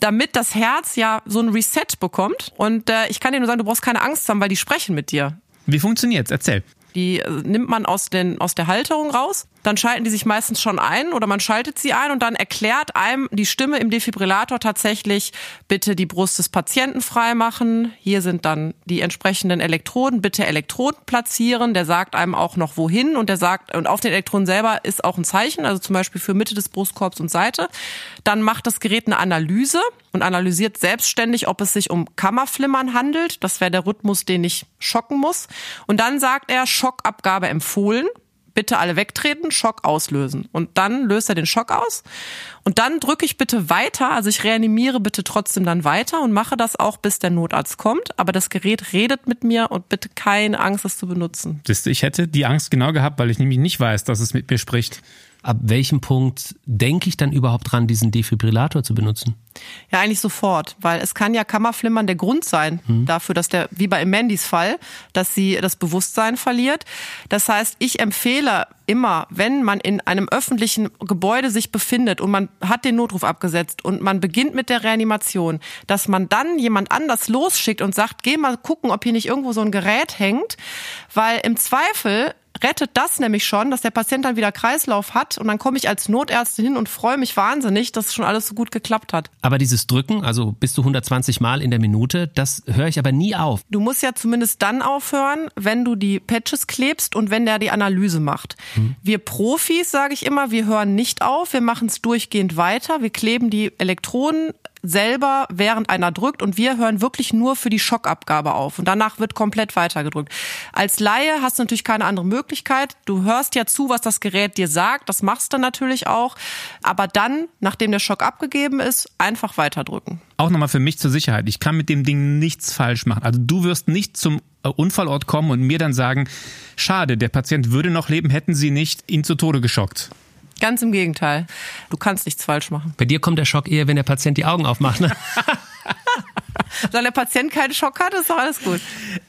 damit das Herz ja so ein Reset bekommt. Und äh, ich kann dir nur sagen, du brauchst keine Angst haben, weil die sprechen mit dir. Wie funktioniert's? Erzähl. Die äh, nimmt man aus, den, aus der Halterung raus. Dann schalten die sich meistens schon ein oder man schaltet sie ein und dann erklärt einem die Stimme im Defibrillator tatsächlich, bitte die Brust des Patienten freimachen. Hier sind dann die entsprechenden Elektroden. Bitte Elektroden platzieren. Der sagt einem auch noch wohin und der sagt, und auf den Elektroden selber ist auch ein Zeichen, also zum Beispiel für Mitte des Brustkorbs und Seite. Dann macht das Gerät eine Analyse und analysiert selbstständig, ob es sich um Kammerflimmern handelt. Das wäre der Rhythmus, den ich schocken muss. Und dann sagt er, Schockabgabe empfohlen. Bitte alle wegtreten, Schock auslösen. Und dann löst er den Schock aus. Und dann drücke ich bitte weiter, also ich reanimiere bitte trotzdem dann weiter und mache das auch, bis der Notarzt kommt. Aber das Gerät redet mit mir und bitte keine Angst, es zu benutzen. Ich hätte die Angst genau gehabt, weil ich nämlich nicht weiß, dass es mit mir spricht ab welchem Punkt denke ich dann überhaupt dran, diesen Defibrillator zu benutzen? Ja, eigentlich sofort, weil es kann ja Kammerflimmern der Grund sein hm. dafür, dass der, wie bei Mandys Fall, dass sie das Bewusstsein verliert. Das heißt, ich empfehle immer, wenn man in einem öffentlichen Gebäude sich befindet und man hat den Notruf abgesetzt und man beginnt mit der Reanimation, dass man dann jemand anders losschickt und sagt, geh mal gucken, ob hier nicht irgendwo so ein Gerät hängt, weil im Zweifel rettet das nämlich schon, dass der Patient dann wieder Kreislauf hat und dann komme ich als Notärztin hin und freue mich wahnsinnig, dass schon alles so gut geklappt hat. Aber dieses Drücken, also bis zu 120 Mal in der Minute, das höre ich aber nie auf. Du musst ja zumindest dann aufhören, wenn du die Patches klebst und wenn der die Analyse macht. Hm. Wir Profis, sage ich immer, wir hören nicht auf, wir machen es durchgehend weiter, wir kleben die Elektroden selber, während einer drückt und wir hören wirklich nur für die Schockabgabe auf und danach wird komplett weitergedrückt. Als Laie hast du natürlich keine andere Möglichkeit. Du hörst ja zu, was das Gerät dir sagt, das machst du natürlich auch, aber dann, nachdem der Schock abgegeben ist, einfach weiterdrücken. Auch nochmal für mich zur Sicherheit, ich kann mit dem Ding nichts falsch machen. Also du wirst nicht zum äh, Unfallort kommen und mir dann sagen, schade, der Patient würde noch leben, hätten sie nicht ihn zu Tode geschockt. Ganz im Gegenteil. Du kannst nichts falsch machen. Bei dir kommt der Schock eher, wenn der Patient die Augen aufmacht. Ne? Solange der Patient keinen Schock hat, ist doch alles gut.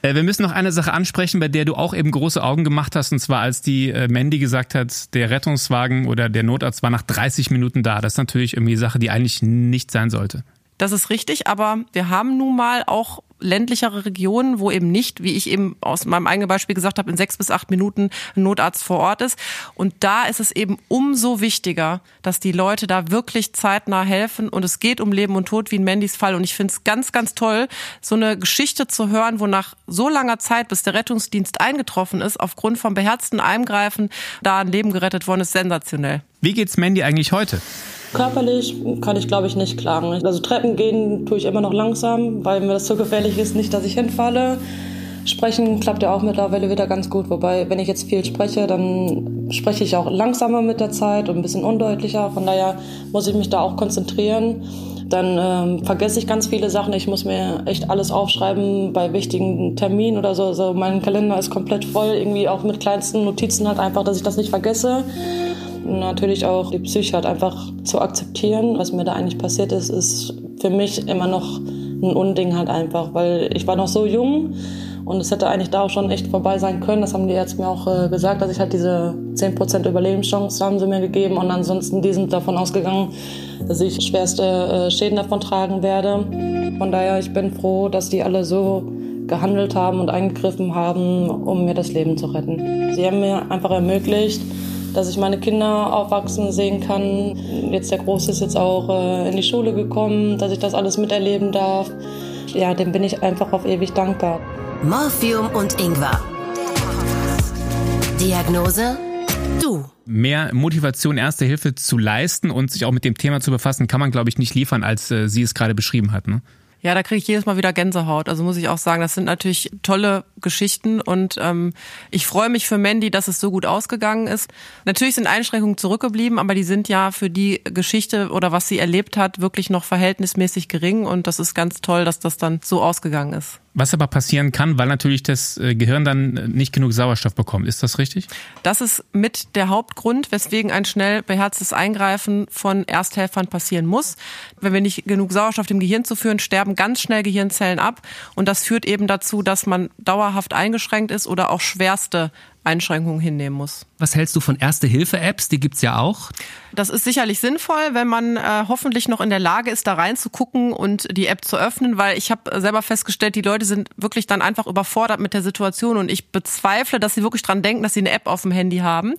Äh, wir müssen noch eine Sache ansprechen, bei der du auch eben große Augen gemacht hast, und zwar als die äh, Mandy gesagt hat, der Rettungswagen oder der Notarzt war nach 30 Minuten da. Das ist natürlich irgendwie eine Sache, die eigentlich nicht sein sollte. Das ist richtig, aber wir haben nun mal auch ländlichere Regionen, wo eben nicht, wie ich eben aus meinem eigenen Beispiel gesagt habe, in sechs bis acht Minuten ein Notarzt vor Ort ist. Und da ist es eben umso wichtiger, dass die Leute da wirklich zeitnah helfen. Und es geht um Leben und Tod, wie in Mandys Fall. Und ich finde es ganz, ganz toll, so eine Geschichte zu hören, wo nach so langer Zeit, bis der Rettungsdienst eingetroffen ist, aufgrund vom beherzten Eingreifen da ein Leben gerettet worden ist, sensationell. Wie geht's Mandy eigentlich heute? Körperlich kann ich, glaube ich, nicht klagen. Also Treppen gehen tue ich immer noch langsam, weil mir das so gefährlich ist, nicht, dass ich hinfalle. Sprechen klappt ja auch mittlerweile wieder ganz gut. Wobei, wenn ich jetzt viel spreche, dann spreche ich auch langsamer mit der Zeit und ein bisschen undeutlicher. Von daher muss ich mich da auch konzentrieren. Dann ähm, vergesse ich ganz viele Sachen. Ich muss mir echt alles aufschreiben bei wichtigen Terminen oder so. Also mein Kalender ist komplett voll, irgendwie auch mit kleinsten Notizen halt einfach, dass ich das nicht vergesse natürlich auch die Psyche halt einfach zu akzeptieren. Was mir da eigentlich passiert ist, ist für mich immer noch ein Unding halt einfach, weil ich war noch so jung und es hätte eigentlich da auch schon echt vorbei sein können. Das haben die Ärzte mir auch äh, gesagt, dass ich halt diese 10% Überlebenschance haben sie mir gegeben und ansonsten die sind davon ausgegangen, dass ich schwerste äh, Schäden davon tragen werde. Von daher, ich bin froh, dass die alle so gehandelt haben und eingegriffen haben, um mir das Leben zu retten. Sie haben mir einfach ermöglicht, dass ich meine Kinder aufwachsen sehen kann. Jetzt der Große ist jetzt auch äh, in die Schule gekommen, dass ich das alles miterleben darf. Ja, dem bin ich einfach auf ewig dankbar. Morphium und Ingwer. Diagnose? Du. Mehr Motivation, Erste Hilfe zu leisten und sich auch mit dem Thema zu befassen, kann man, glaube ich, nicht liefern, als äh, sie es gerade beschrieben hat. Ne? Ja, da kriege ich jedes Mal wieder Gänsehaut. Also muss ich auch sagen, das sind natürlich tolle Geschichten und ähm, ich freue mich für Mandy, dass es so gut ausgegangen ist. Natürlich sind Einschränkungen zurückgeblieben, aber die sind ja für die Geschichte oder was sie erlebt hat wirklich noch verhältnismäßig gering und das ist ganz toll, dass das dann so ausgegangen ist. Was aber passieren kann, weil natürlich das äh, Gehirn dann nicht genug Sauerstoff bekommt. Ist das richtig? Das ist mit der Hauptgrund, weswegen ein schnell beherztes Eingreifen von Ersthelfern passieren muss. Wenn wir nicht genug Sauerstoff dem Gehirn zuführen, sterben ganz schnell Gehirnzellen ab. Und das führt eben dazu, dass man dauerhaft eingeschränkt ist oder auch schwerste Einschränkungen hinnehmen muss. Was hältst du von Erste-Hilfe-Apps? Die gibt's ja auch. Das ist sicherlich sinnvoll, wenn man äh, hoffentlich noch in der Lage ist, da reinzugucken und die App zu öffnen, weil ich habe selber festgestellt, die Leute sind wirklich dann einfach überfordert mit der Situation und ich bezweifle, dass sie wirklich dran denken, dass sie eine App auf dem Handy haben.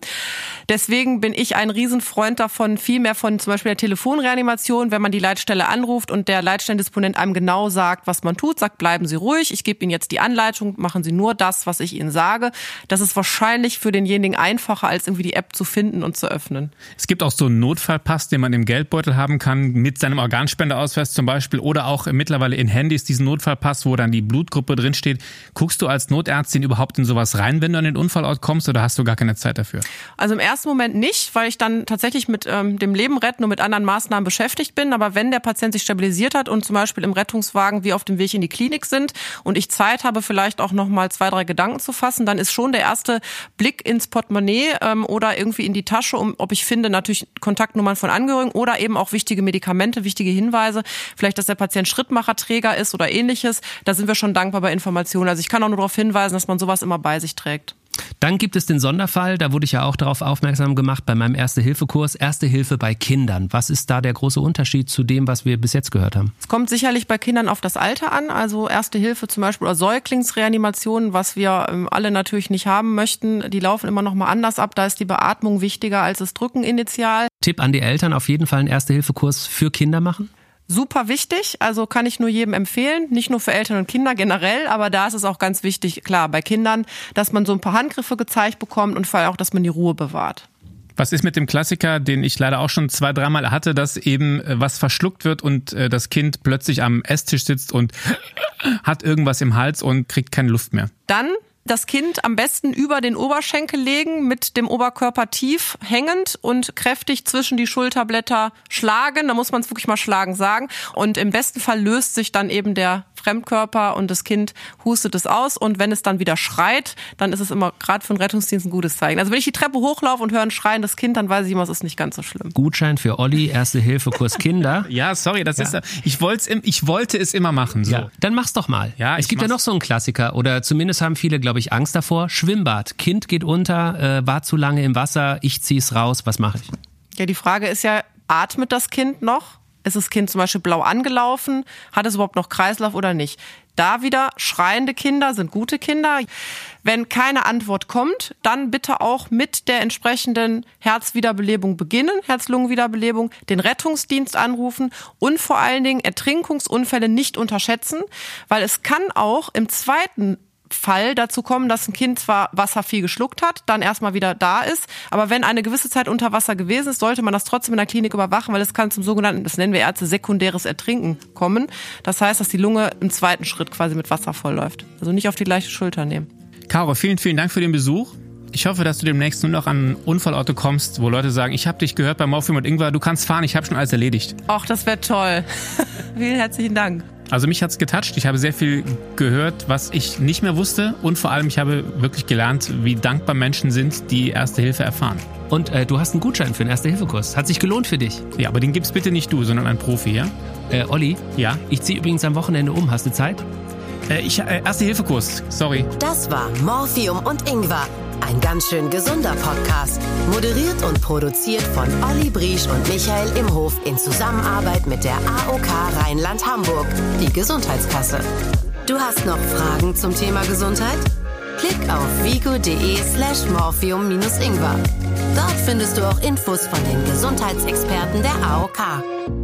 Deswegen bin ich ein Riesenfreund davon, viel mehr von zum Beispiel der Telefonreanimation, wenn man die Leitstelle anruft und der Leitstellendisponent einem genau sagt, was man tut, sagt, bleiben Sie ruhig, ich gebe Ihnen jetzt die Anleitung, machen Sie nur das, was ich Ihnen sage. Das ist wahrscheinlich für denjenigen einfacher, als irgendwie die App zu finden und zu öffnen. Es gibt auch so einen Notfallpass, den man im Geldbeutel haben kann, mit seinem Organspendeausweis zum Beispiel oder auch mittlerweile in Handys diesen Notfallpass, wo dann die Blutgruppe drinsteht. Guckst du als Notärztin überhaupt in sowas rein, wenn du an den Unfallort kommst oder hast du gar keine Zeit dafür? Also im ersten Moment nicht, weil ich dann tatsächlich mit ähm, dem Leben retten und mit anderen Maßnahmen beschäftigt bin. Aber wenn der Patient sich stabilisiert hat und zum Beispiel im Rettungswagen wir auf dem Weg in die Klinik sind und ich Zeit habe, vielleicht auch noch mal zwei, drei Gedanken zu fassen, dann ist schon der erste Blick ins Portemonnaie ähm, oder irgendwie in die Tasche, um, ob ich finde, natürlich Kontaktnummern von Angehörigen oder eben auch wichtige Medikamente, wichtige Hinweise, vielleicht, dass der Patient Schrittmacherträger ist oder ähnliches. Da sind wir schon dankbar bei Informationen. Also ich kann auch nur darauf hinweisen, dass man sowas immer bei sich trägt. Dann gibt es den Sonderfall, da wurde ich ja auch darauf aufmerksam gemacht bei meinem Erste-Hilfe-Kurs, Erste Hilfe bei Kindern. Was ist da der große Unterschied zu dem, was wir bis jetzt gehört haben? Es kommt sicherlich bei Kindern auf das Alter an, also Erste Hilfe zum Beispiel oder Säuglingsreanimationen, was wir ähm, alle natürlich nicht haben möchten, die laufen immer noch mal anders ab. Da ist die Beatmung wichtiger als das Drücken initial. Tipp an die Eltern, auf jeden Fall einen Erste-Hilfe-Kurs für Kinder machen? Super wichtig, also kann ich nur jedem empfehlen, nicht nur für Eltern und Kinder generell, aber da ist es auch ganz wichtig, klar, bei Kindern, dass man so ein paar Handgriffe gezeigt bekommt und vor allem auch, dass man die Ruhe bewahrt. Was ist mit dem Klassiker, den ich leider auch schon zwei, dreimal hatte, dass eben äh, was verschluckt wird und äh, das Kind plötzlich am Esstisch sitzt und hat irgendwas im Hals und kriegt keine Luft mehr? Dann das Kind am besten über den Oberschenkel legen, mit dem Oberkörper tief hängend und kräftig zwischen die Schulterblätter schlagen. Da muss man es wirklich mal schlagen sagen. Und im besten Fall löst sich dann eben der Fremdkörper und das Kind hustet es aus. Und wenn es dann wieder schreit, dann ist es immer gerade für einen Rettungsdienst ein gutes Zeichen. Also wenn ich die Treppe hochlaufe und höre ein schreiendes Kind, dann weiß ich immer, es ist nicht ganz so schlimm. Gutschein für Olli, Erste Hilfe Kurs Kinder. ja, sorry, das ja. ist ich wollte ich wollte es immer machen. So. Ja, dann mach's doch mal. Ja, es gibt ja noch so einen Klassiker oder zumindest haben viele, glaube ich, Angst davor. Schwimmbad. Kind geht unter, äh, war zu lange im Wasser, ich zieh's raus. Was mache ich? Ja, die Frage ist ja, atmet das Kind noch? Ist das Kind zum Beispiel blau angelaufen? Hat es überhaupt noch Kreislauf oder nicht? Da wieder schreiende Kinder sind gute Kinder. Wenn keine Antwort kommt, dann bitte auch mit der entsprechenden Herzwiederbelebung beginnen, Herz-Lungen-Wiederbelebung, den Rettungsdienst anrufen und vor allen Dingen Ertrinkungsunfälle nicht unterschätzen, weil es kann auch im zweiten Fall dazu kommen, dass ein Kind zwar Wasser viel geschluckt hat, dann erstmal wieder da ist, aber wenn eine gewisse Zeit unter Wasser gewesen ist, sollte man das trotzdem in der Klinik überwachen, weil es kann zum sogenannten, das nennen wir Ärzte, sekundäres Ertrinken kommen. Das heißt, dass die Lunge im zweiten Schritt quasi mit Wasser vollläuft. Also nicht auf die leichte Schulter nehmen. Caro, vielen, vielen Dank für den Besuch. Ich hoffe, dass du demnächst nur noch an Unfallorte kommst, wo Leute sagen, ich habe dich gehört bei Morphium und Ingwer, du kannst fahren, ich habe schon alles erledigt. Ach, das wäre toll. Vielen herzlichen Dank. Also mich hat's getatscht. Ich habe sehr viel gehört, was ich nicht mehr wusste und vor allem ich habe wirklich gelernt, wie dankbar Menschen sind, die Erste Hilfe erfahren. Und äh, du hast einen Gutschein für einen Erste-Hilfe-Kurs. Hat sich gelohnt für dich. Ja, aber den gibst bitte nicht du, sondern ein Profi, ja? Äh, Olli? Ja? Ich ziehe übrigens am Wochenende um. Hast du Zeit? Äh, ich, äh, Erste-Hilfe-Kurs. Sorry. Das war Morphium und Ingwer. Ein ganz schön gesunder Podcast. Moderiert und produziert von Olli Briesch und Michael Imhof in Zusammenarbeit mit der AOK Rheinland-Hamburg, die Gesundheitskasse. Du hast noch Fragen zum Thema Gesundheit? Klick auf vigo.de slash morphium-ingwer. Dort findest du auch Infos von den Gesundheitsexperten der AOK.